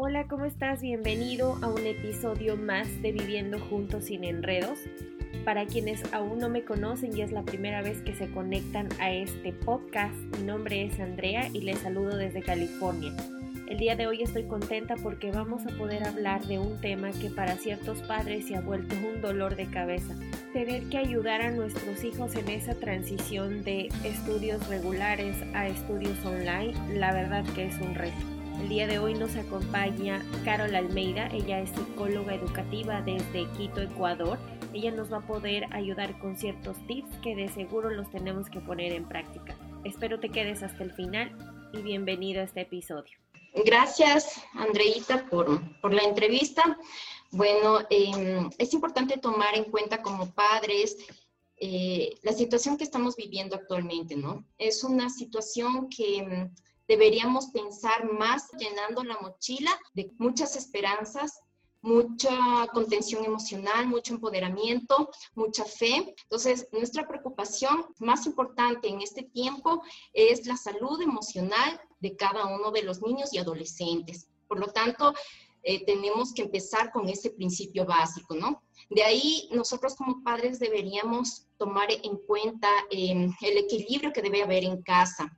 Hola, ¿cómo estás? Bienvenido a un episodio más de Viviendo Juntos sin Enredos. Para quienes aún no me conocen y es la primera vez que se conectan a este podcast, mi nombre es Andrea y les saludo desde California. El día de hoy estoy contenta porque vamos a poder hablar de un tema que para ciertos padres se ha vuelto un dolor de cabeza. Tener que ayudar a nuestros hijos en esa transición de estudios regulares a estudios online, la verdad que es un reto. El día de hoy nos acompaña Carol Almeida, ella es psicóloga educativa desde Quito, Ecuador. Ella nos va a poder ayudar con ciertos tips que de seguro los tenemos que poner en práctica. Espero te quedes hasta el final y bienvenido a este episodio. Gracias, Andreita, por, por la entrevista. Bueno, eh, es importante tomar en cuenta como padres eh, la situación que estamos viviendo actualmente, ¿no? Es una situación que deberíamos pensar más llenando la mochila de muchas esperanzas, mucha contención emocional, mucho empoderamiento, mucha fe. Entonces, nuestra preocupación más importante en este tiempo es la salud emocional de cada uno de los niños y adolescentes. Por lo tanto, eh, tenemos que empezar con ese principio básico, ¿no? De ahí, nosotros como padres deberíamos tomar en cuenta eh, el equilibrio que debe haber en casa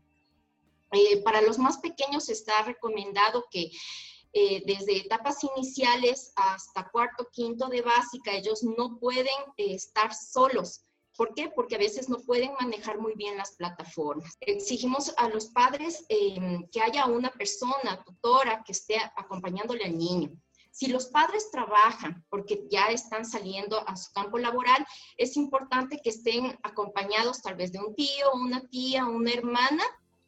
eh, para los más pequeños está recomendado que eh, desde etapas iniciales hasta cuarto, quinto de básica, ellos no pueden eh, estar solos. ¿Por qué? Porque a veces no pueden manejar muy bien las plataformas. Exigimos a los padres em, que haya una persona, tutora, que esté acompañándole al niño. Si los padres trabajan porque ya están saliendo a su campo laboral, es importante que estén acompañados tal vez de un tío, una tía, una hermana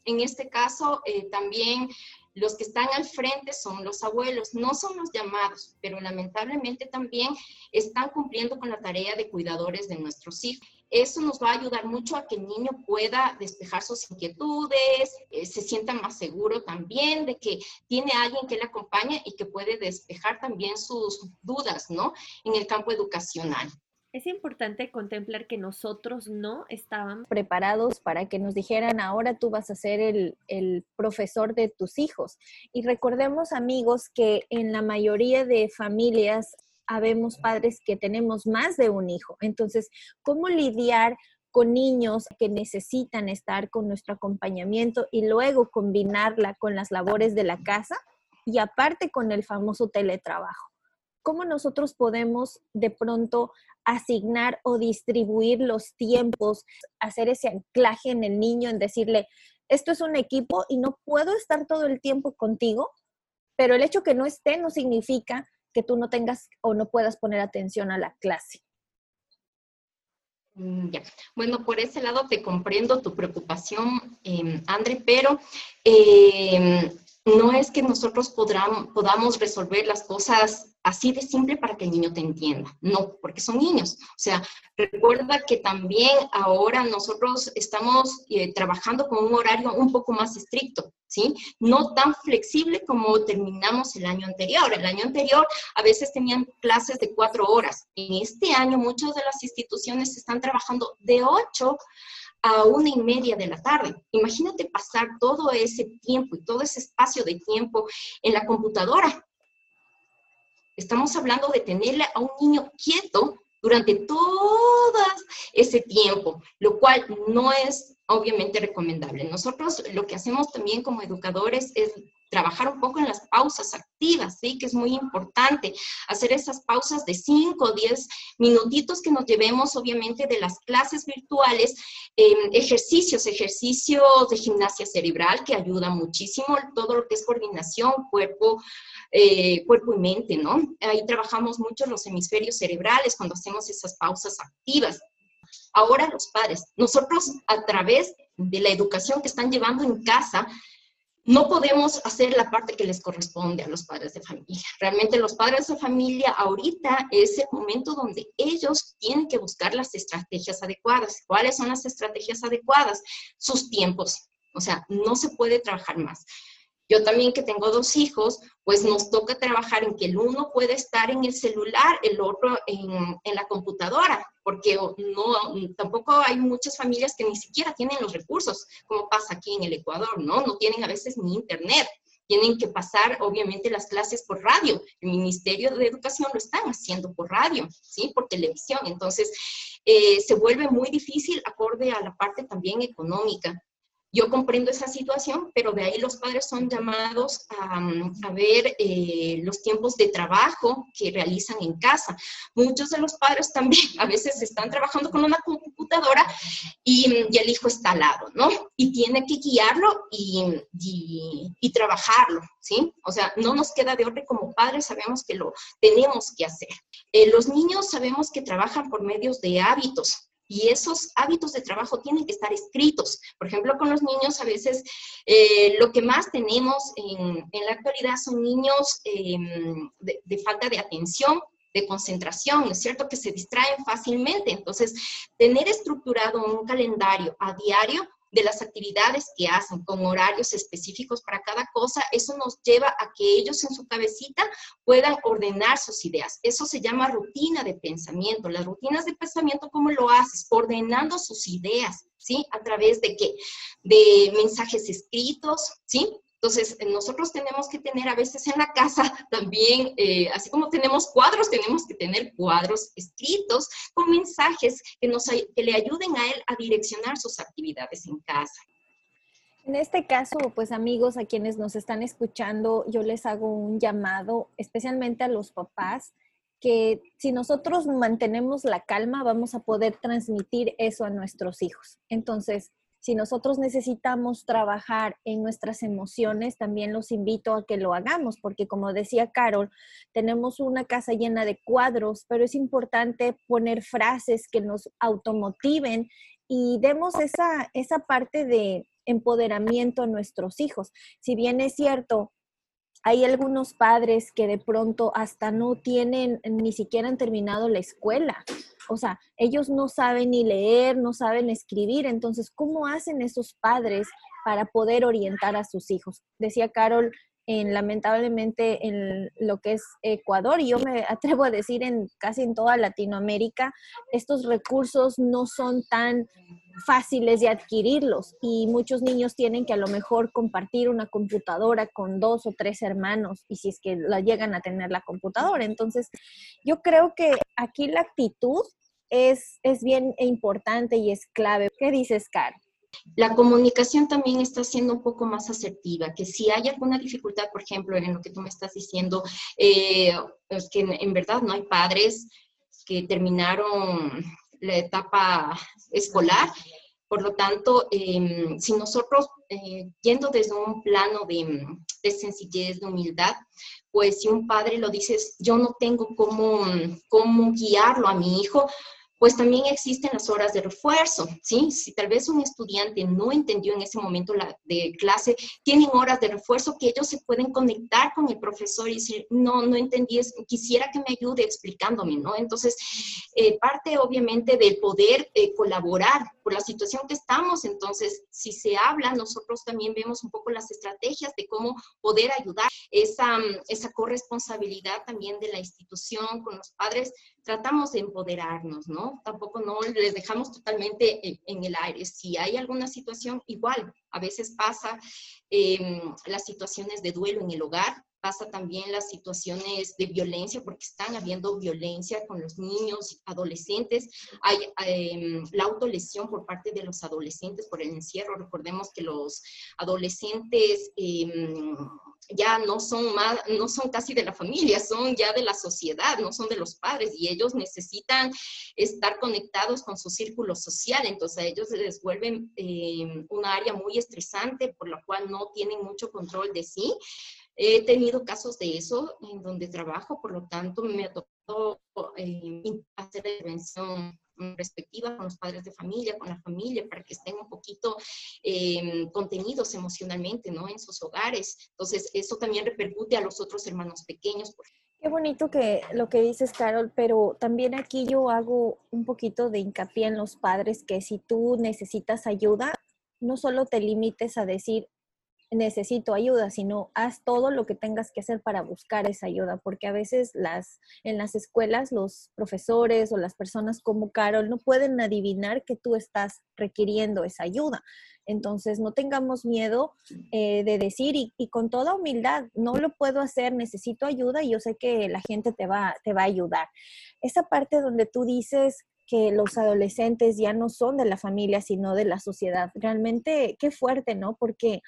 en este caso, eh, también los que están al frente son los abuelos, no son los llamados, pero lamentablemente también están cumpliendo con la tarea de cuidadores de nuestros hijos. Eso nos va a ayudar mucho a que el niño pueda despejar sus inquietudes, eh, se sienta más seguro también de que tiene alguien que le acompañe y que puede despejar también sus dudas, ¿no? En el campo educacional. Es importante contemplar que nosotros no estábamos preparados para que nos dijeran, ahora tú vas a ser el, profesor de tus hijos. Y recordemos, amigos, que en la mayoría de familias habemos padres que tenemos más de un hijo. Entonces, ¿cómo lidiar con niños que necesitan estar con nuestro acompañamiento y luego combinarla con las labores de la casa y aparte con el famoso teletrabajo? ¿Cómo nosotros podemos de pronto asignar o distribuir los tiempos, hacer ese anclaje en el niño, en decirle, esto es un equipo y no puedo estar todo el tiempo contigo, pero el hecho que no esté no significa que tú no tengas o no puedas poner atención a la clase. Mm, ya. Bueno, por ese lado te comprendo tu preocupación, eh, pero eh, no es que nosotros podamos resolver las cosas así de simple para que el niño te entienda. No, porque son niños. O sea, recuerda que también ahora nosotros estamos eh, trabajando con un horario un poco más estricto, ¿sí? No tan flexible como terminamos el año anterior. El año anterior a veces tenían clases de cuatro horas. En este año muchas de las instituciones están trabajando de ocho a una y media de la tarde. Imagínate pasar todo ese tiempo y todo ese espacio de tiempo en la computadora. Estamos hablando de tenerle a un niño quieto durante todo ese tiempo, lo cual no es obviamente recomendable. Nosotros lo que hacemos también como educadores es trabajar un poco en las pausas activas, ¿sí? Que es muy importante hacer esas pausas de 5 o 10 minutitos que nos llevemos, obviamente, de las clases virtuales, ejercicios, ejercicios de gimnasia cerebral que ayuda muchísimo, todo lo que es coordinación, cuerpo, eh, cuerpo y mente, ¿no? Ahí trabajamos mucho los hemisferios cerebrales cuando hacemos esas pausas activas. Ahora los padres, nosotros a través de la educación que están llevando en casa, no podemos hacer la parte que les corresponde a los padres de familia. Realmente los padres de familia ahorita es el momento donde ellos tienen que buscar las estrategias adecuadas. ¿Cuáles son las estrategias adecuadas? Sus tiempos. O sea, no se puede trabajar más. Yo también que tengo dos hijos, pues nos toca trabajar en que el uno puede estar en el celular, el otro en, la computadora, porque no, tampoco hay muchas familias que ni siquiera tienen los recursos, como pasa aquí en el Ecuador, ¿no? No tienen a veces ni internet. tienen que pasar obviamente las clases por radio. El Ministerio de Educación lo están haciendo por radio, ¿sí? Por televisión. Entonces, eh, se vuelve muy difícil acorde a la parte también económica. Yo comprendo esa situación, pero de ahí los padres son llamados a, ver eh, los tiempos de trabajo que realizan en casa. Muchos de los padres también a veces están trabajando con una computadora y, el hijo está al lado, ¿no? Y tiene que guiarlo y, y, trabajarlo, ¿sí? O sea, no nos queda de orden como padres, sabemos que lo tenemos que hacer. Eh, los niños sabemos que trabajan por medios de hábitos, y esos hábitos de trabajo tienen que estar escritos. Por ejemplo, con los niños a veces eh, lo que más tenemos en, la actualidad son niños em, de, de falta de atención, de concentración, ¿no es cierto? Que se distraen fácilmente. Entonces, tener estructurado un calendario a diario de las actividades que hacen con horarios específicos para cada cosa, eso nos lleva a que ellos en su cabecita puedan ordenar sus ideas. Eso se llama rutina de pensamiento. Las rutinas de pensamiento, ¿cómo lo haces? Ordenando sus ideas, ¿sí? A través de qué? De mensajes escritos, ¿sí? Entonces, eh, nosotros tenemos que tener a veces en la casa también, eh, así como tenemos cuadros, tenemos que tener cuadros escritos con mensajes que, nos, que le ayuden a él a direccionar sus actividades en casa. En este caso, pues amigos, a quienes nos están escuchando, yo les hago un llamado, especialmente a los papás, que si nosotros mantenemos la calma, vamos a poder transmitir eso a nuestros hijos. Entonces, si nosotros necesitamos trabajar en nuestras emociones, también los invito a que lo hagamos, porque como decía Carol, tenemos una casa llena de cuadros, pero es importante poner frases que nos automotiven y demos esa, esa parte de empoderamiento a nuestros hijos. Si bien es cierto, hay algunos padres que de pronto hasta no tienen, ni siquiera han terminado la escuela. O sea, ellos no saben ni leer, no saben escribir. Entonces, ¿cómo hacen esos padres para poder orientar a sus hijos? Decía Carol, en, lamentablemente en lo que es Ecuador y yo me atrevo a decir en casi en toda Latinoamérica, estos recursos no son tan fáciles de adquirirlos y muchos niños tienen que a lo mejor compartir una computadora con dos o tres hermanos y si es que la llegan a tener la computadora. Entonces, yo creo que aquí la actitud es, es bien importante y es clave. ¿Qué dices, Car? La comunicación también está siendo un poco más asertiva, que si hay alguna dificultad, por ejemplo, en lo que tú me estás diciendo, eh, es que en, verdad no hay padres que terminaron la etapa escolar. Por lo tanto, em, si nosotros, eh, yendo desde un plano de, sencillez, de humildad, pues si un padre lo dice, yo no tengo cómo, cómo guiarlo a mi hijo, pues también existen las horas de refuerzo, ¿sí? Si tal vez un estudiante no entendió en ese momento la de clase, tienen horas de refuerzo que ellos se pueden conectar con el profesor y decir, no, no entendí, quisiera que me ayude explicándome, ¿no? Entonces, eh, parte obviamente del poder eh, colaborar por la situación que estamos, entonces, si se habla, nosotros también vemos un poco las estrategias de cómo poder ayudar esa, esa corresponsabilidad también de la institución con los padres, tratamos de empoderarnos, ¿no? Tampoco no les dejamos totalmente en, el aire. Si hay alguna situación, igual, a veces pasa em, las situaciones de duelo en el hogar, pasa también las situaciones de violencia, porque están habiendo violencia con los niños, adolescentes. Hay em, la autolesión por parte de los adolescentes por el encierro. Recordemos que los adolescentes em, ya no son más, no son casi de la familia, son ya de la sociedad, no son de los padres y ellos necesitan estar conectados con su círculo social, entonces a ellos les vuelven eh, un área muy estresante por la cual no tienen mucho control de sí. He tenido casos de eso en donde trabajo, por lo tanto me ha tocado eh, hacer intervención respectiva con los padres de familia, con la familia, para que estén un poquito em, contenidos emocionalmente, ¿no? En sus hogares. Entonces, eso también repercute a los otros hermanos pequeños. Qué bonito que lo que dices, Carol, pero también aquí yo hago un poquito de hincapié en los padres que si tú necesitas ayuda, no solo te limites a decir, necesito ayuda, sino haz todo lo que tengas que hacer para buscar esa ayuda, porque a veces las, en las escuelas los profesores o las personas como Carol no pueden adivinar que tú estás requiriendo esa ayuda. Entonces, no tengamos miedo eh, de decir y, y, con toda humildad, no lo puedo hacer, necesito ayuda y yo sé que la gente te va, te va a ayudar. Esa parte donde tú dices que los adolescentes ya no son de la familia, sino de la sociedad, realmente qué fuerte, ¿no? Porque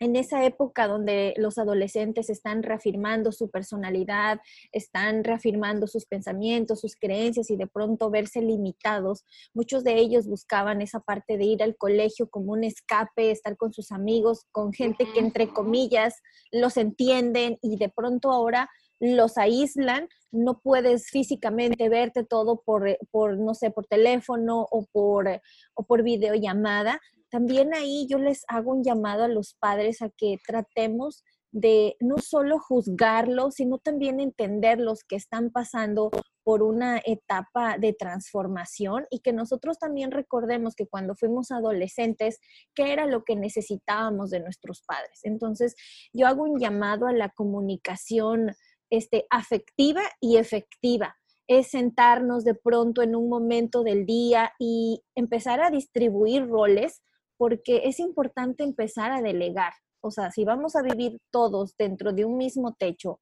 en esa época donde los adolescentes están reafirmando su personalidad, están reafirmando sus pensamientos, sus creencias y de pronto verse limitados, muchos de ellos buscaban esa parte de ir al colegio como un escape, estar con sus amigos, con gente que entre comillas los entienden y de pronto ahora los aíslan, no puedes físicamente verte todo por, por no sé, por teléfono o por, o por videollamada, también ahí yo les hago un llamado a los padres a que tratemos de no solo juzgarlos, sino también entender los que están pasando por una etapa de transformación y que nosotros también recordemos que cuando fuimos adolescentes, qué era lo que necesitábamos de nuestros padres. Entonces, yo hago un llamado a la comunicación este, afectiva y efectiva es sentarnos de pronto en un momento del día y empezar a distribuir roles porque es importante empezar a delegar. O sea, si vamos a vivir todos dentro de un mismo techo,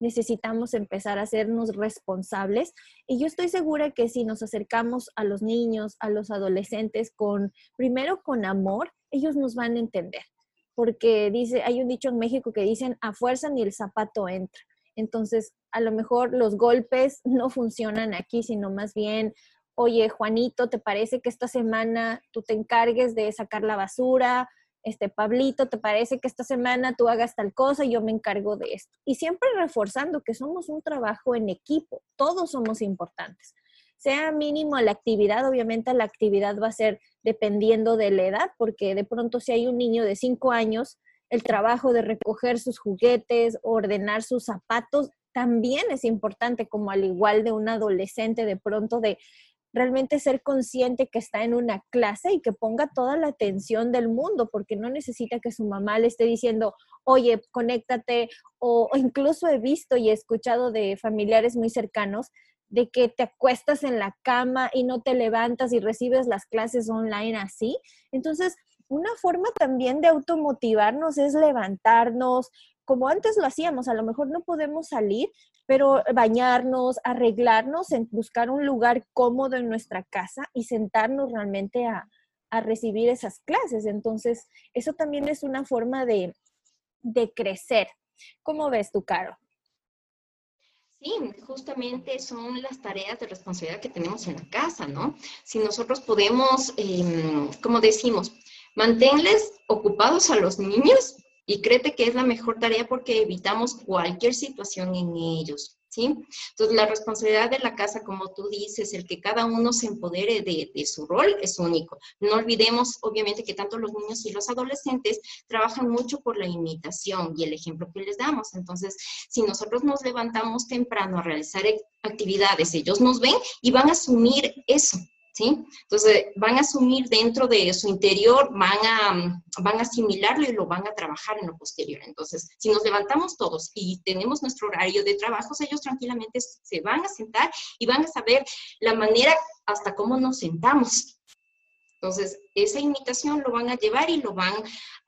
necesitamos empezar a hacernos responsables. Y yo estoy segura que si nos acercamos a los niños, a los adolescentes, con primero con amor, ellos nos van a entender. Porque dice, hay un dicho en México que dicen, a fuerza ni el zapato entra. Entonces, a lo mejor los golpes no funcionan aquí, sino más bien oye, Juanito, ¿te parece que esta semana tú te encargues de sacar la basura? Este, Pablito, ¿te parece que esta semana tú hagas tal cosa y yo me encargo de esto? Y siempre reforzando que somos un trabajo en equipo, todos somos importantes. Sea mínimo la actividad, obviamente la actividad va a ser dependiendo de la edad, porque de pronto si hay un niño de cinco años, el trabajo de recoger sus juguetes, ordenar sus zapatos, también es importante, como al igual de un adolescente, de pronto de realmente ser consciente que está en una clase y que ponga toda la atención del mundo, porque no necesita que su mamá le esté diciendo, oye, conéctate, o, incluso he visto y he escuchado de familiares muy cercanos de que te acuestas en la cama y no te levantas y recibes las clases online así. Entonces, una forma también de automotivarnos es levantarnos, como antes lo hacíamos, a lo mejor no podemos salir, pero bañarnos, arreglarnos, en buscar un lugar cómodo en nuestra casa y sentarnos realmente a, recibir esas clases. Entonces, eso también es una forma de, de crecer. ¿Cómo ves tú, Caro? Sí, justamente son las tareas de responsabilidad que tenemos en la casa, ¿no? Si nosotros podemos, em, como decimos, mantenerles ocupados a los niños, y créete que es la mejor tarea porque evitamos cualquier situación en ellos. ¿Sí? Entonces, la responsabilidad de la casa, como tú dices, el que cada uno se empodere de, de, su rol es único. No olvidemos, obviamente, que tanto los niños y los adolescentes trabajan mucho por la imitación y el ejemplo que les damos. Entonces, si nosotros nos levantamos temprano a realizar actividades, ellos nos ven y van a asumir eso. ¿Sí? Entonces, van a asumir dentro de su interior, van a, van a asimilarlo y lo van a trabajar en lo posterior. Entonces, si nos levantamos todos y tenemos nuestro horario de trabajo, ellos tranquilamente se van a sentar y van a saber la manera hasta cómo nos sentamos. Entonces, esa imitación lo van a llevar y lo van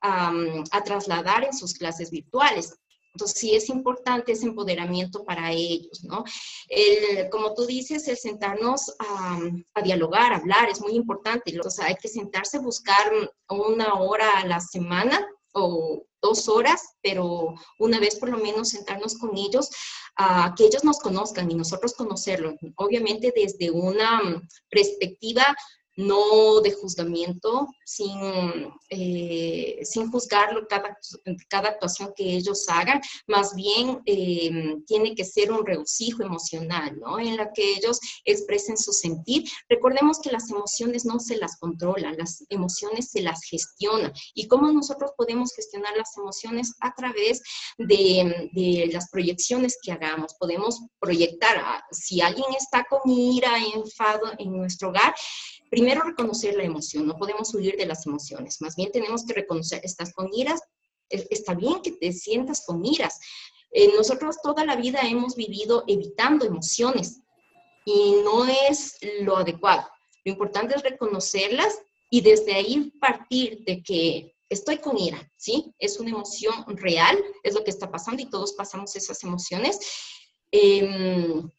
a trasladar en sus clases virtuales. Entonces, sí es importante ese empoderamiento para ellos, ¿no? El, como tú dices, el sentarnos a, dialogar, a hablar, es muy importante. O hay que sentarse, buscar una hora a la semana o dos horas, pero una vez por lo menos sentarnos con ellos, a que ellos nos conozcan y nosotros conocerlos. Obviamente desde una perspectiva no de juzgamiento, sin, eh, sin juzgar cada, cada, actuación que ellos hagan, más bien eh, tiene que ser un regocijo emocional, ¿no? En la que ellos expresen su sentir. Recordemos que las emociones no se las controlan, las emociones se las gestionan. ¿Y cómo nosotros podemos gestionar las emociones? A través de, de las proyecciones que hagamos. Podemos proyectar, ah, si alguien está con ira, enfado en nuestro hogar, primero reconocer la emoción, no podemos huir de las emociones, más bien tenemos que reconocer, estás con iras, e, está bien que te sientas con iras. Eh, nosotros toda la vida hemos vivido evitando emociones y no es lo adecuado. Lo importante es reconocerlas y desde ahí partir de que estoy con ira, ¿sí? Es una emoción real, es lo que está pasando y todos pasamos esas emociones. Em,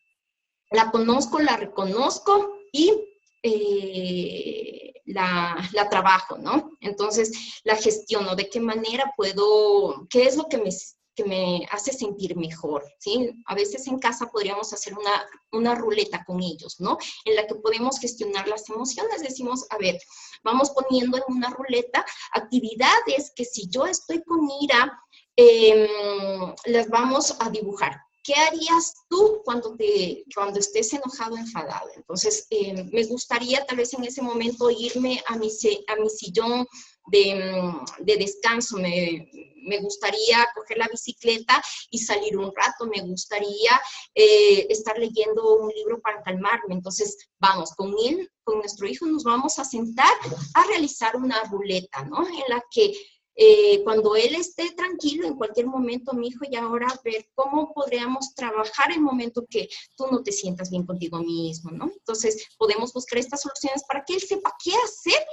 la conozco, la reconozco y eh, la, trabajo, ¿no? Entonces, la gestiono, de qué manera puedo, qué es lo que me, que me hace sentir mejor, ¿sí? A veces en casa podríamos hacer una, una ruleta con ellos, ¿no? En la que podemos gestionar las emociones. Decimos, a ver, vamos poniendo en una ruleta actividades que si yo estoy con ira, em, las vamos a dibujar. ¿Qué harías tú cuando, te, cuando estés enojado enfadado? Entonces, eh, me gustaría tal vez en ese momento irme a mi, a mi sillón de, mm, de descanso, me, me, gustaría coger la bicicleta y salir un rato, me gustaría eh, estar leyendo un libro para calmarme. Entonces, vamos, con él, con nuestro hijo, nos vamos a sentar a realizar una ruleta, ¿no? En la que eh, cuando él esté tranquilo en cualquier momento, mi hijo, y ahora ver cómo podríamos trabajar el momento que tú no te sientas bien contigo mismo, ¿no? Entonces, podemos buscar estas soluciones para que él sepa qué hacer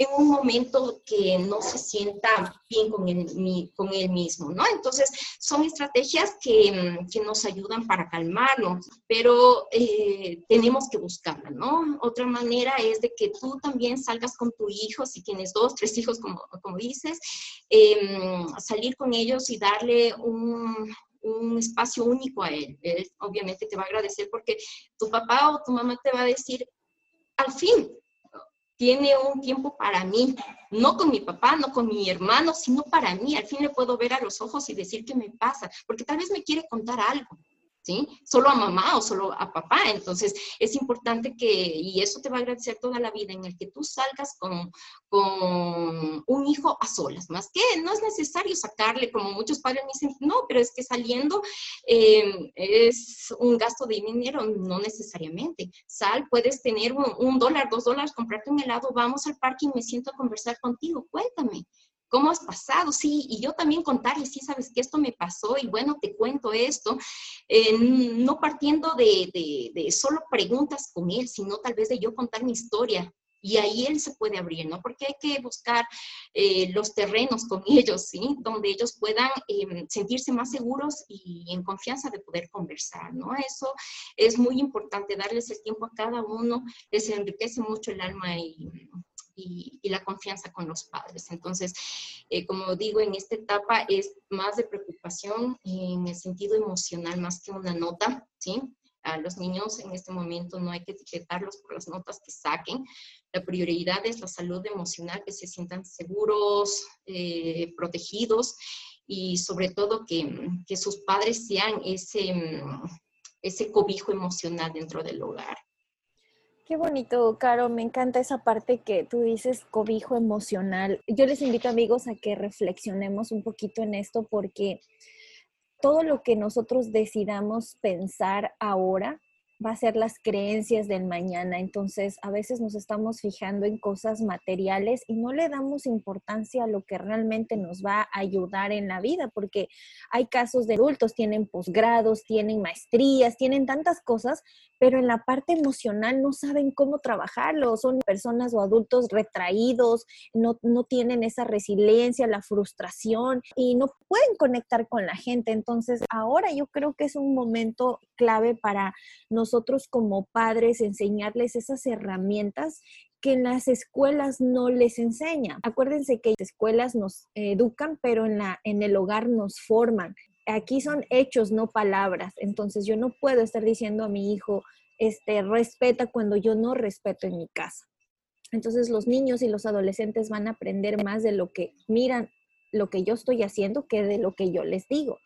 en un momento que no se sienta bien con él, con él mismo, ¿no? Entonces, son estrategias que, mm, que nos ayudan para calmarnos, pero eh, tenemos que buscarlas, ¿no? Otra manera es de que tú también salgas con tu hijo, si tienes dos, tres hijos, como, como dices, em, salir con ellos y darle un, un espacio único a él. Él obviamente te va a agradecer porque tu papá o tu mamá te va a decir, al fin, tiene un tiempo para mí, no con mi papá, no con mi hermano, sino para mí. Al fin le puedo ver a los ojos y decir qué me pasa, porque tal vez me quiere contar algo. ¿Sí? Solo a mamá o solo a papá. Entonces, es importante que, y eso te va a agradecer toda la vida, en el que tú salgas con, con un hijo a solas, más que no es necesario sacarle, como muchos padres me dicen, no, pero es que saliendo eh, es un gasto de dinero, no necesariamente. Sal, puedes tener un, un dólar, dos dólares, comprarte un helado, vamos al parque y me siento a conversar contigo, cuéntame. ¿Cómo has pasado? Sí, y yo también contarle, sí, sabes que esto me pasó y bueno, te cuento esto, eh, no partiendo de, de, solo preguntas con él, sino tal vez de yo contar mi historia. Y ahí él se puede abrir, ¿no? Porque hay que buscar eh, los terrenos con ellos, ¿sí? Donde ellos puedan em, sentirse más seguros y en confianza de poder conversar, ¿no? Eso es muy importante, darles el tiempo a cada uno, les enriquece mucho el alma y, la confianza con los padres. Entonces, eh, como digo, en esta etapa es más de preocupación en el sentido emocional más que una nota, ¿sí? A los niños en este momento no hay que etiquetarlos por las notas que saquen. La prioridad es la salud emocional, que se sientan seguros, eh, protegidos y sobre todo que, que sus padres sean ese, ese cobijo emocional dentro del hogar. Qué bonito, Caro. Me encanta esa parte que tú dices, cobijo emocional. Yo les invito, amigos, a que reflexionemos un poquito en esto porque todo lo que nosotros decidamos pensar ahora va a ser las creencias del mañana. Entonces, a veces nos estamos fijando en cosas materiales y no le damos importancia a lo que realmente nos va a ayudar en la vida, porque hay casos de adultos, tienen posgrados, tienen maestrías, tienen tantas cosas, pero en la parte emocional no saben cómo trabajarlo. Son personas o adultos retraídos, no, no tienen esa resiliencia, la frustración y no pueden conectar con la gente. Entonces, ahora yo creo que es un momento clave para nosotros nosotros como padres enseñarles esas herramientas que en las escuelas no les enseñan. Acuérdense que las escuelas nos educan, pero en, la, en el hogar nos forman. Aquí son hechos, no palabras. Entonces yo no puedo estar diciendo a mi hijo, este, respeta cuando yo no respeto en mi casa. Entonces los niños y los adolescentes van a aprender más de lo que miran, lo que yo estoy haciendo, que de lo que yo les digo.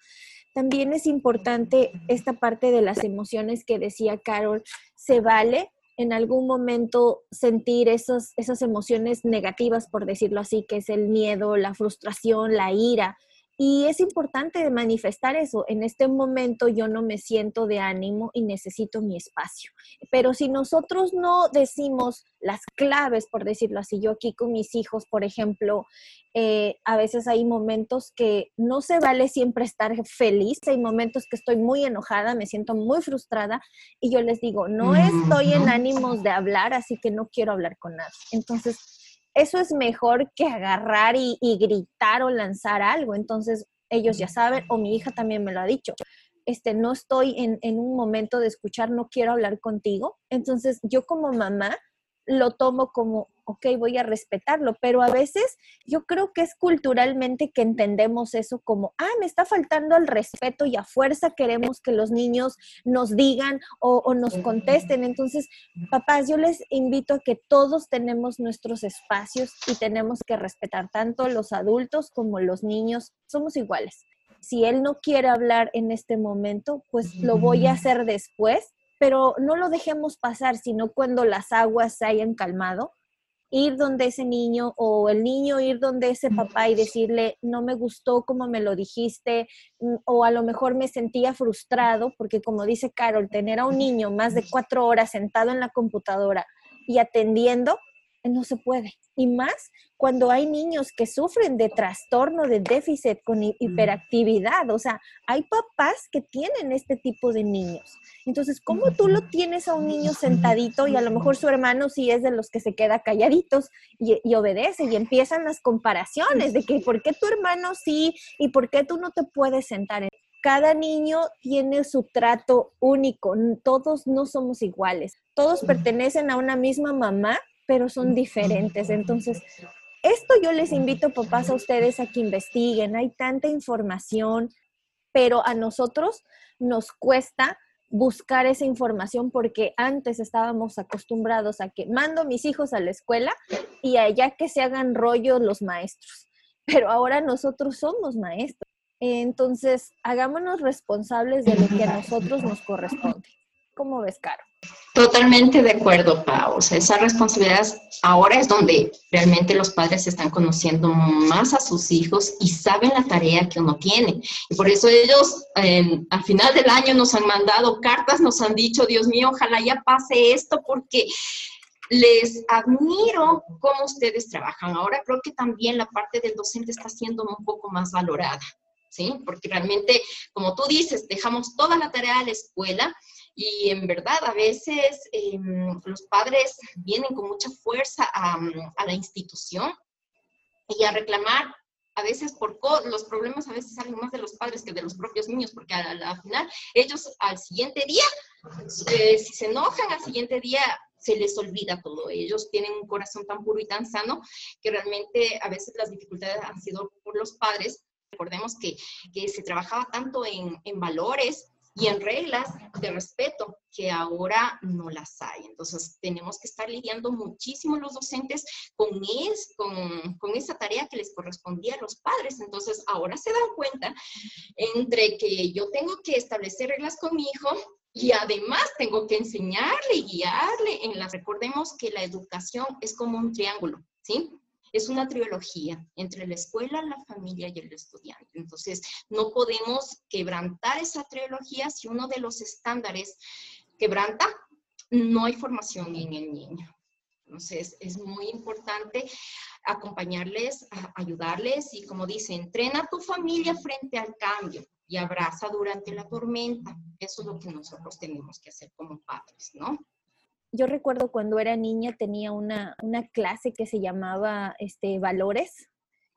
También es importante esta parte de las emociones que decía Carol, se vale en algún momento sentir esas emociones negativas, por decirlo así, que es el miedo, la frustración, la ira, y es importante manifestar eso. En este momento yo no me siento de ánimo y necesito mi espacio. Pero si nosotros no decimos las claves, por decirlo así, yo aquí con mis hijos, por ejemplo, eh, a veces hay momentos que no se vale siempre estar feliz, hay momentos que estoy muy enojada, me siento muy frustrada y yo les digo, no estoy en ánimos de hablar, así que no quiero hablar con nadie. Entonces, eso es mejor que agarrar y, gritar o lanzar algo. Entonces, ellos ya saben, o mi hija también me lo ha dicho. Este, no estoy en, en un momento de escuchar, no quiero hablar contigo. Entonces, yo como mamá lo tomo como, ok, voy a respetarlo, pero a veces yo creo que es culturalmente que entendemos eso como, ah, me está faltando el respeto y a fuerza queremos que los niños nos digan o, nos contesten. Entonces, papás, yo les invito a que todos tenemos nuestros espacios y tenemos que respetar tanto los adultos como los niños, somos iguales. Si él no quiere hablar en este momento, pues lo voy a hacer después pero no lo dejemos pasar, sino cuando las aguas se hayan calmado, ir donde ese niño o el niño ir donde ese papá y decirle, no me gustó como me lo dijiste, mm, o a lo mejor me sentía frustrado, porque como dice Carol, tener a un niño más de cuatro horas sentado en la computadora y atendiendo, no se puede. Y más cuando hay niños que sufren de trastorno de déficit con hiperactividad. O sea, hay papás que tienen este tipo de niños. Entonces, ¿cómo tú lo tienes a un niño sentadito y a lo mejor su hermano sí es de los que se queda calladitos y, y obedece y empiezan las comparaciones de que por qué tu hermano sí y por qué tú no te puedes sentar? cada niño tiene su trato único, todos no somos iguales, todos pertenecen a una misma mamá, pero son diferentes. Entonces, esto yo les invito, papás, a ustedes a que investiguen. Hay tanta información, pero a nosotros nos cuesta buscar esa información porque antes estábamos acostumbrados a que mando mis hijos a la escuela y allá que se hagan rollo los maestros. Pero ahora nosotros somos maestros. Entonces, hagámonos responsables de lo que a nosotros nos corresponde. ¿Cómo ves, Caro? Totalmente de acuerdo, Pau. O sea, esa responsabilidad ahora es donde realmente los padres están conociendo más a sus hijos y saben la tarea que uno tiene. Y por eso ellos al final del año nos han mandado cartas, nos han dicho, Dios mío, ojalá ya pase esto porque les admiro cómo ustedes trabajan. Ahora creo que también la parte del docente está siendo un poco más valorada. ¿Sí? Porque realmente, como tú dices, dejamos toda la tarea a la escuela y en verdad, a veces em, los padres vienen con mucha fuerza a, la institución y a reclamar a veces por los problemas a veces salen más de los padres que de los propios niños, porque al final ellos al siguiente día, eh, si se enojan al siguiente día, se les olvida todo. Ellos tienen un corazón tan puro y tan sano que realmente a veces las dificultades han sido por los padres. Recordemos que, que se trabajaba tanto en, en valores, y en reglas de respeto que ahora no las hay. Entonces, tenemos que estar lidiando muchísimo los docentes con, es, con, con esa tarea que les correspondía a los padres. Entonces, ahora se dan cuenta entre que yo tengo que establecer reglas con mi hijo y además tengo que enseñarle y guiarle en las, recordemos que la educación es como un triángulo, ¿sí? Es una trilogía entre la escuela, la familia y el estudiante. Entonces, no podemos quebrantar esa trilogía si uno de los estándares quebranta, no hay formación en el niño. Entonces, es muy importante acompañarles, ayudarles y como dice, entrena a tu familia frente al cambio y abraza durante la tormenta. Eso es lo que nosotros tenemos que hacer como padres, ¿no? Yo recuerdo cuando era niña tenía una, una clase que se llamaba este, Valores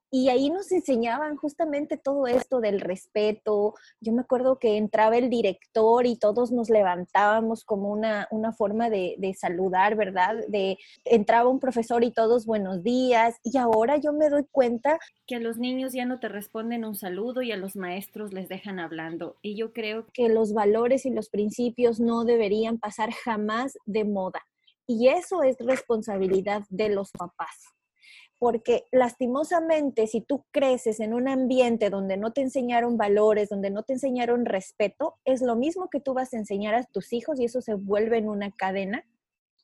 y ahí nos enseñaban justamente todo esto del respeto. Yo me acuerdo que entraba el director y todos nos levantábamos como una, una forma de, de, saludar, ¿verdad? De entraba un profesor y todos buenos días. Y ahora yo me doy cuenta que a los niños ya no te responden un saludo y a los maestros les dejan hablando. Y yo creo que los valores y los principios no deberían pasar jamás de moda. Y eso es responsabilidad de los papás porque lastimosamente si tú creces en un ambiente donde no te enseñaron valores, donde no te enseñaron respeto, es lo mismo que tú vas a enseñar a tus hijos y eso se vuelve en una cadena.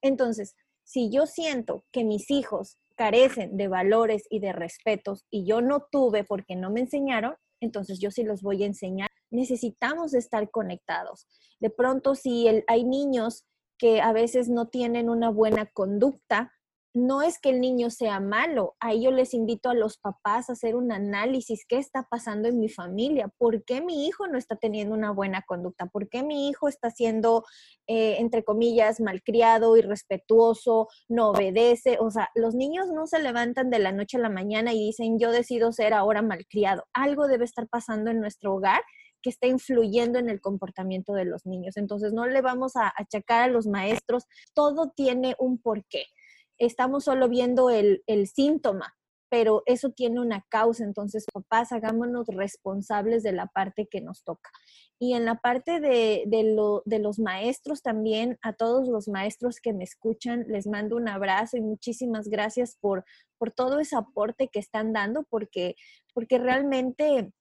Entonces, si yo siento que mis hijos carecen de valores y de respetos y yo no tuve porque no me enseñaron, entonces yo sí los voy a enseñar. Necesitamos estar conectados. De pronto, si hay niños que a veces no tienen una buena conducta, no es que el niño sea malo, ahí yo les invito a los papás a hacer un análisis, ¿qué está pasando en mi familia? ¿Por qué mi hijo no está teniendo una buena conducta? ¿Por qué mi hijo está siendo, eh, entre comillas, malcriado, irrespetuoso, no obedece? O sea, los niños no se levantan de la noche a la mañana y dicen, yo decido ser ahora malcriado. Algo debe estar pasando en nuestro hogar que está influyendo en el comportamiento de los niños. Entonces, no le vamos a achacar a los maestros, todo tiene un porqué estamos solo viendo el, síntoma, pero eso tiene una causa. Entonces, papás, hagámonos responsables de la parte que nos toca. Y en la parte de, de, los maestros también, a todos los maestros que me escuchan, les mando un abrazo y muchísimas gracias por, por todo ese aporte que están dando, porque, porque realmente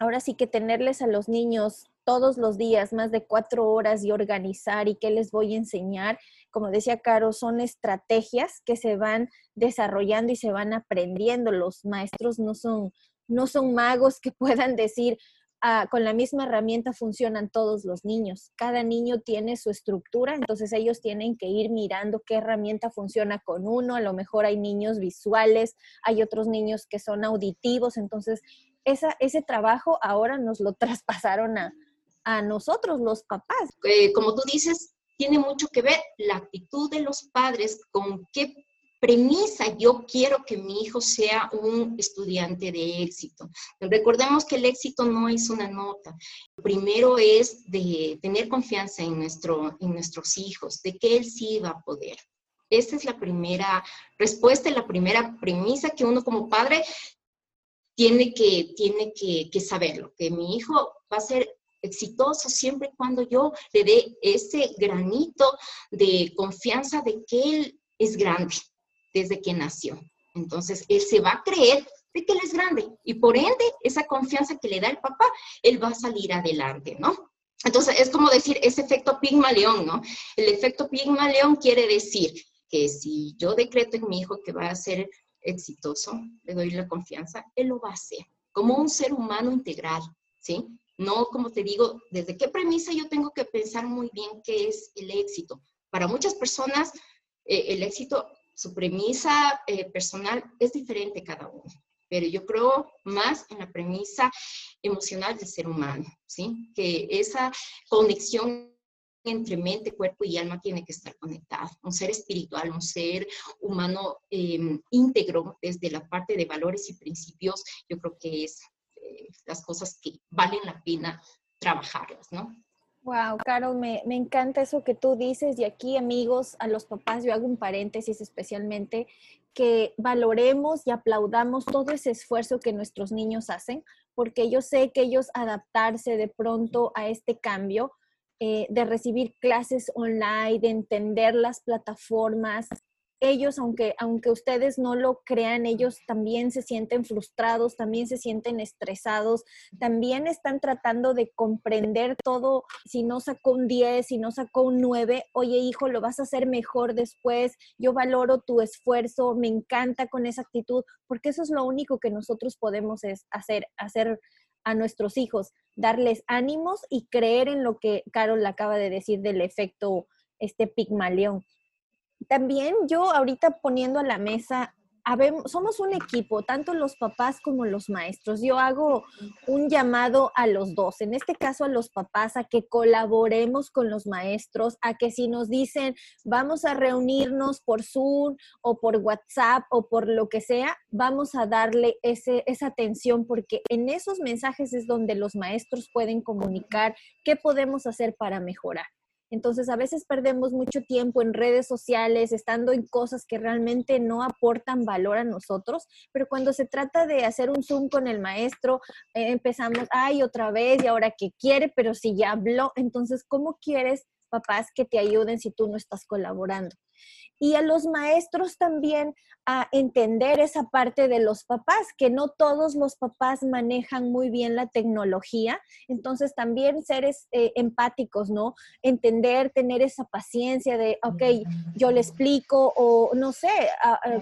ahora sí que tenerles a los niños todos los días más de cuatro horas y organizar y qué les voy a enseñar, como decía Caro, son estrategias que se van desarrollando y se van aprendiendo. Los maestros no son, no son magos que puedan decir, ah, con la misma herramienta funcionan todos los niños. Cada niño tiene su estructura, entonces ellos tienen que ir mirando qué herramienta funciona con uno. A lo mejor hay niños visuales, hay otros niños que son auditivos, entonces esa, ese trabajo ahora nos lo traspasaron a, a nosotros, los papás. Eh, como tú dices, tiene mucho que ver la actitud de los padres con qué premisa yo quiero que mi hijo sea un estudiante de éxito. Recordemos que el éxito no es una nota. Primero es de tener confianza en, nuestro, en nuestros hijos, de que él sí va a poder. Esa es la primera respuesta la primera premisa que uno como padre tiene que, tiene que, que saberlo, que mi hijo va a ser exitoso siempre y cuando yo le dé ese granito de confianza de que él es grande desde que nació. Entonces, él se va a creer de que él es grande y por ende, esa confianza que le da el papá, él va a salir adelante, ¿no? Entonces, es como decir ese efecto Pigmalión, ¿no? El efecto Pigmalión quiere decir que si yo decreto en mi hijo que va a ser exitoso, le doy la confianza, él lo va a hacer como un ser humano integral, ¿sí? No, como te digo, desde qué premisa yo tengo que pensar muy bien qué es el éxito. Para muchas personas, eh, el éxito, su premisa eh, personal es diferente cada uno, pero yo creo más en la premisa emocional del ser humano, ¿sí? Que esa conexión entre mente, cuerpo y alma tiene que estar conectada. Un ser espiritual, un ser humano em, íntegro desde la parte de valores y principios, yo creo que es las cosas que valen la pena trabajarlas, ¿no? Wow, Caro, me, me, encanta eso que tú dices y aquí amigos, a los papás, yo hago un paréntesis especialmente, que valoremos y aplaudamos todo ese esfuerzo que nuestros niños hacen, porque yo sé que ellos adaptarse de pronto a este cambio, eh, de recibir clases online, de entender las plataformas, ellos, aunque, aunque ustedes no lo crean, ellos también se sienten frustrados, también se sienten estresados, también están tratando de comprender todo. Si no sacó un 10, si no sacó un 9, oye hijo, lo vas a hacer mejor después, yo valoro tu esfuerzo, me encanta con esa actitud, porque eso es lo único que nosotros podemos es hacer, hacer a nuestros hijos, darles ánimos y creer en lo que Carol acaba de decir del efecto este pigmaleón también yo ahorita poniendo a la mesa, somos un equipo, tanto los papás como los maestros. Yo hago un llamado a los dos, en este caso a los papás, a que colaboremos con los maestros, a que si nos dicen vamos a reunirnos por Zoom o por WhatsApp o por lo que sea, vamos a darle ese, esa atención porque en esos mensajes es donde los maestros pueden comunicar qué podemos hacer para mejorar. Entonces, a veces perdemos mucho tiempo en redes sociales, estando en cosas que realmente no aportan valor a nosotros, pero cuando se trata de hacer un Zoom con el maestro, eh, empezamos, ay, otra vez, y ahora qué quiere, pero si ya habló, entonces, ¿cómo quieres, papás, que te ayuden si tú no estás colaborando? Y a los maestros también a entender esa parte de los papás, que no todos los papás manejan muy bien la tecnología, entonces también seres eh, empáticos, ¿no? Entender, tener esa paciencia de, ok, yo le explico o no sé,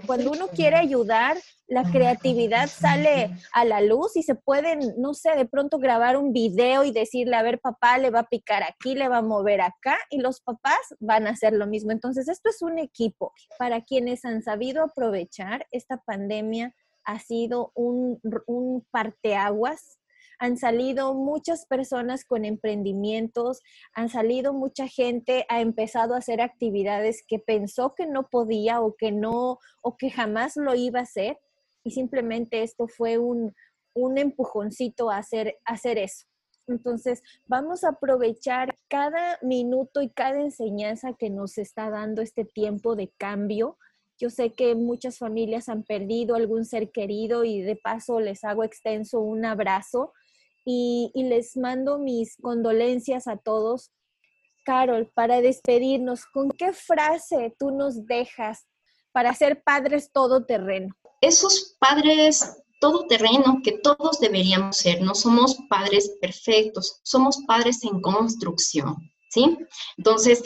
cuando uno quiere ayudar, la creatividad sale a la luz y se pueden, no sé, de pronto grabar un video y decirle, a ver, papá le va a picar aquí, le va a mover acá y los papás van a hacer lo mismo. Entonces, esto es un equipo. Para quienes han sabido aprovechar, esta pandemia ha sido un, un parteaguas han salido muchas personas con emprendimientos, han salido mucha gente, ha empezado a hacer actividades que pensó que no podía o que no, o que jamás lo iba a hacer. Y simplemente esto fue un, un empujoncito a hacer, a hacer eso. Entonces, vamos a aprovechar cada minuto y cada enseñanza que nos está dando este tiempo de cambio. Yo sé que muchas familias han perdido algún ser querido y de paso les hago extenso un abrazo y, les mando mis condolencias a todos. Carol, para despedirnos, ¿con qué frase tú nos dejas para ser padres todoterreno? Esos padres todoterreno que todos deberíamos ser. No somos padres perfectos, somos padres en construcción, ¿sí? Entonces,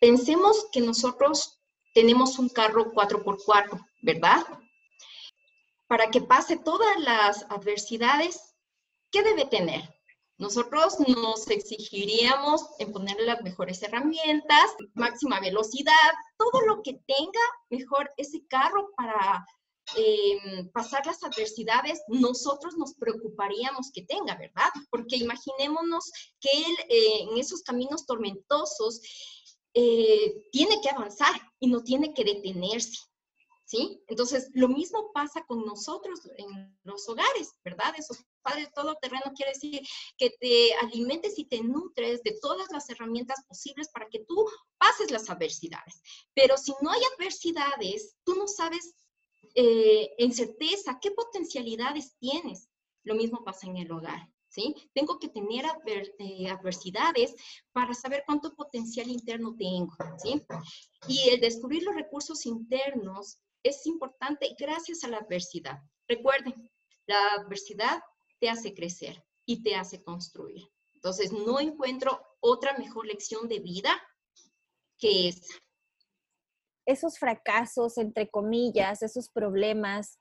pensemos que nosotros tenemos un carro 4x4, ¿verdad? Para que pase todas las adversidades, ¿qué debe tener? Nosotros nos exigiríamos en ponerle las mejores herramientas, máxima velocidad, todo lo que tenga mejor ese carro para em, pasar las adversidades, nosotros nos preocuparíamos que tenga, ¿verdad? Porque imaginémonos que él eh, en esos caminos tormentosos eh, tiene que avanzar y no tiene que detenerse. ¿sí? Entonces, lo mismo pasa con nosotros en los hogares, ¿verdad? Esos padres terreno quiere decir que te alimentes y te nutres de todas las herramientas posibles para que tú pases las adversidades. Pero si no hay adversidades, tú no sabes eh, en certeza qué potencialidades tienes. Lo mismo pasa en el hogar. ¿Sí? Tengo que tener eh, adversidades para saber cuánto potencial interno tengo, ¿sí? Y el descubrir los recursos internos es importante gracias a la adversidad. Recuerden, la adversidad te hace crecer y te hace construir. Entonces, no encuentro otra mejor lección de vida que esa. Esos fracasos, entre comillas, esos problemas,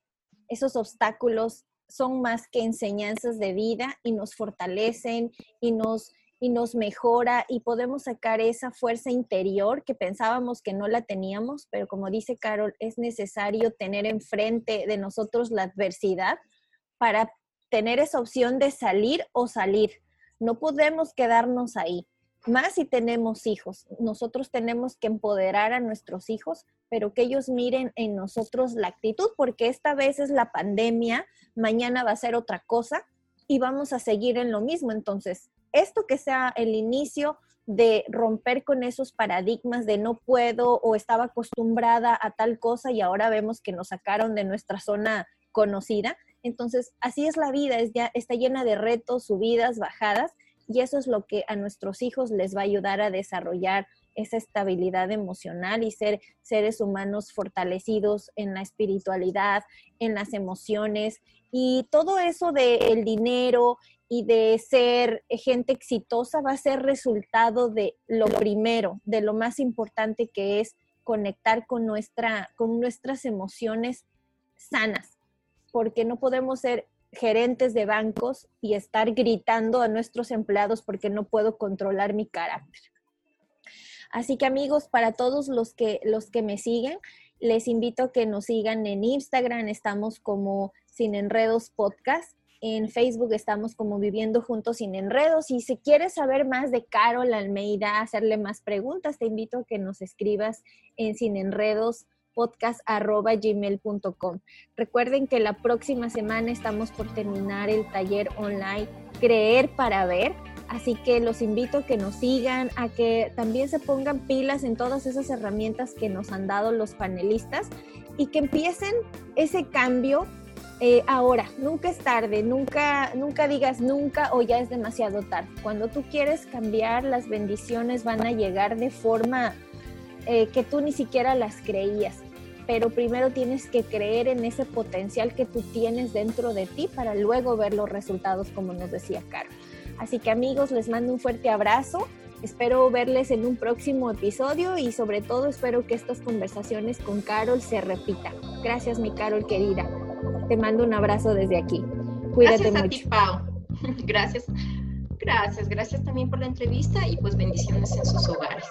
esos obstáculos son más que enseñanzas de vida y nos fortalecen y nos y nos mejora y podemos sacar esa fuerza interior que pensábamos que no la teníamos, pero como dice Carol, es necesario tener enfrente de nosotros la adversidad para tener esa opción de salir o salir. No podemos quedarnos ahí, más si tenemos hijos. Nosotros tenemos que empoderar a nuestros hijos, pero que ellos miren en nosotros la actitud, porque esta vez es la pandemia, mañana va a ser otra cosa y vamos a seguir en lo mismo. Entonces, esto que sea el inicio de romper con esos paradigmas de no puedo o estaba acostumbrada a tal cosa y ahora vemos que nos sacaron de nuestra zona conocida. Entonces, así es la vida, es ya, está llena de retos, subidas, bajadas, y eso es lo que a nuestros hijos les va a ayudar a desarrollar esa estabilidad emocional y ser seres humanos fortalecidos en la espiritualidad, en las emociones y todo eso del dinero y de ser gente exitosa va a ser resultado de lo primero, de lo más importante que es conectar con, nuestra, con nuestras emociones sanas, porque no podemos ser gerentes de bancos y estar gritando a nuestros empleados porque no puedo controlar mi carácter. Así que amigos, para todos los que, los que me siguen, les invito a que nos sigan en Instagram, estamos como Sin Enredos Podcast en Facebook estamos como Viviendo Juntos sin Enredos. Y si quieres saber más de Carol Almeida, hacerle más preguntas, te invito a que nos escribas en sin enredos podcast.gmail.com. Recuerden que la próxima semana estamos por terminar el taller online Creer para Ver. Así que los invito a que nos sigan, a que también se pongan pilas en todas esas herramientas que nos han dado los panelistas y que empiecen ese cambio eh, ahora, nunca es tarde, nunca, nunca digas nunca o ya es demasiado tarde. Cuando tú quieres cambiar, las bendiciones van a llegar de forma eh, que tú ni siquiera las creías. Pero primero tienes que creer en ese potencial que tú tienes dentro de ti para luego ver los resultados, como nos decía Carol. Así que amigos, les mando un fuerte abrazo. Espero verles en un próximo episodio y sobre todo espero que estas conversaciones con Carol se repitan. Gracias, mi Carol querida. Te mando un abrazo desde aquí. Cuídate gracias mucho. A ti, Pau. Gracias. Gracias, gracias también por la entrevista y pues bendiciones en sus hogares.